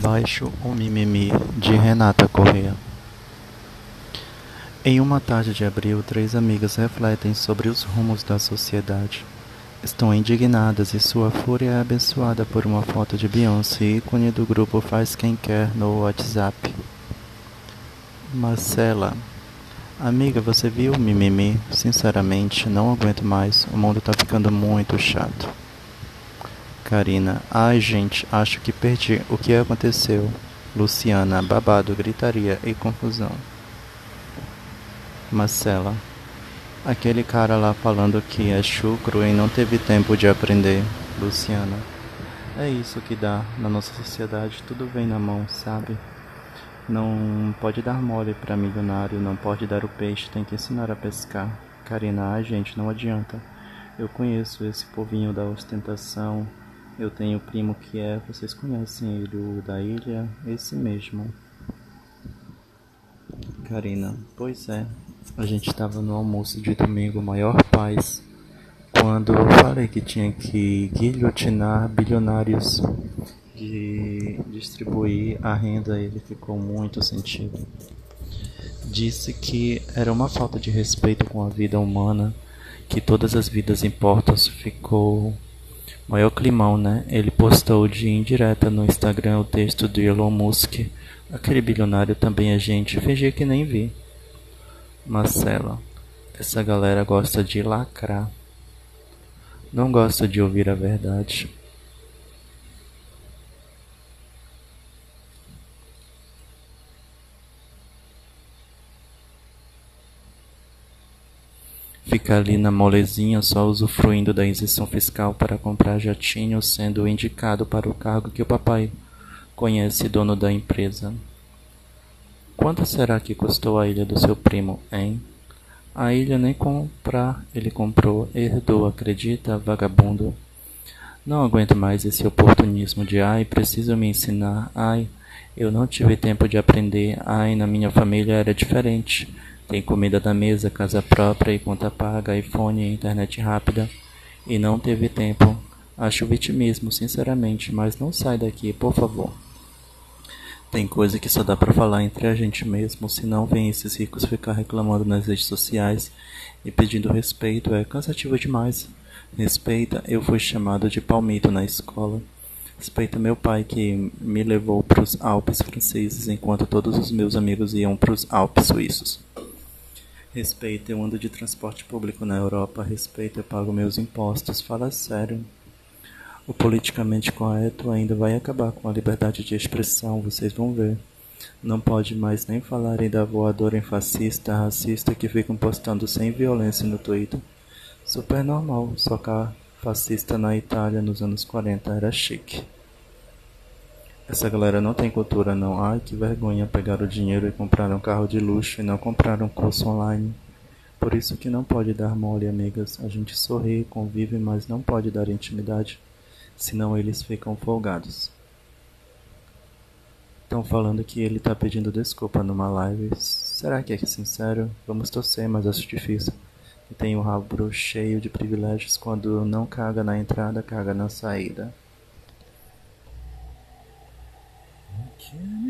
Baixo o Mimimi, de Renata Corrêa. Em uma tarde de abril, três amigas refletem sobre os rumos da sociedade. Estão indignadas e sua fúria é abençoada por uma foto de Beyoncé, ícone do grupo Faz Quem Quer no WhatsApp. Marcela. Amiga, você viu o mimimi? Sinceramente, não aguento mais. O mundo tá ficando muito chato. Karina. Ai, gente, acho que perdi. O que aconteceu? Luciana. Babado, gritaria e confusão. Marcela. Aquele cara lá falando que é chucro e não teve tempo de aprender. Luciana. É isso que dá. Na nossa sociedade tudo vem na mão, sabe? Não pode dar mole para milionário, não pode dar o peixe, tem que ensinar a pescar. Karina, ai gente, não adianta. Eu conheço esse povinho da ostentação, eu tenho primo que é, vocês conhecem ele, o da ilha, esse mesmo. Karina, pois é, a gente estava no almoço de domingo, maior paz, quando eu falei que tinha que guilhotinar bilionários de distribuir a renda, ele ficou muito sentido. Disse que era uma falta de respeito com a vida humana, que todas as vidas importam, ficou Maior climão, né? Ele postou de indireta no Instagram o texto de Elon Musk. Aquele bilionário também é gente. Fingir que nem vi. Marcela. Essa galera gosta de lacrar. Não gosta de ouvir a verdade. Fica ali na molezinha só usufruindo da isenção fiscal para comprar jatinho, sendo indicado para o cargo que o papai conhece dono da empresa. Quanto será que custou a ilha do seu primo, hein? A ilha nem comprar ele comprou, herdou, acredita, vagabundo. Não aguento mais esse oportunismo de ai, preciso me ensinar, ai, eu não tive tempo de aprender, ai, na minha família era diferente. Tem comida na mesa, casa própria e conta paga, iPhone e internet rápida. E não teve tempo. Acho vitimismo, sinceramente, mas não sai daqui, por favor. Tem coisa que só dá para falar entre a gente mesmo, senão vem esses ricos ficar reclamando nas redes sociais e pedindo respeito, é cansativo demais. Respeita, eu fui chamado de palmito na escola. Respeita meu pai que me levou para os Alpes franceses enquanto todos os meus amigos iam para os Alpes suíços. Respeito, eu ando de transporte público na Europa. Respeito, eu pago meus impostos. Fala sério. O politicamente correto ainda vai acabar com a liberdade de expressão, vocês vão ver. Não pode mais nem falarem da voadora em fascista, racista que ficam postando sem violência no Twitter. Super normal, a fascista na Itália nos anos 40 era chique. Essa galera não tem cultura não. Ai, que vergonha pegar o dinheiro e comprar um carro de luxo e não comprar um curso online. Por isso que não pode dar mole, amigas. A gente sorri, convive, mas não pode dar intimidade, senão eles ficam folgados. Estão falando que ele tá pedindo desculpa numa live. Será que é sincero? Vamos torcer, mas acho difícil. E tem o rabo cheio de privilégios quando não caga na entrada, caga na saída.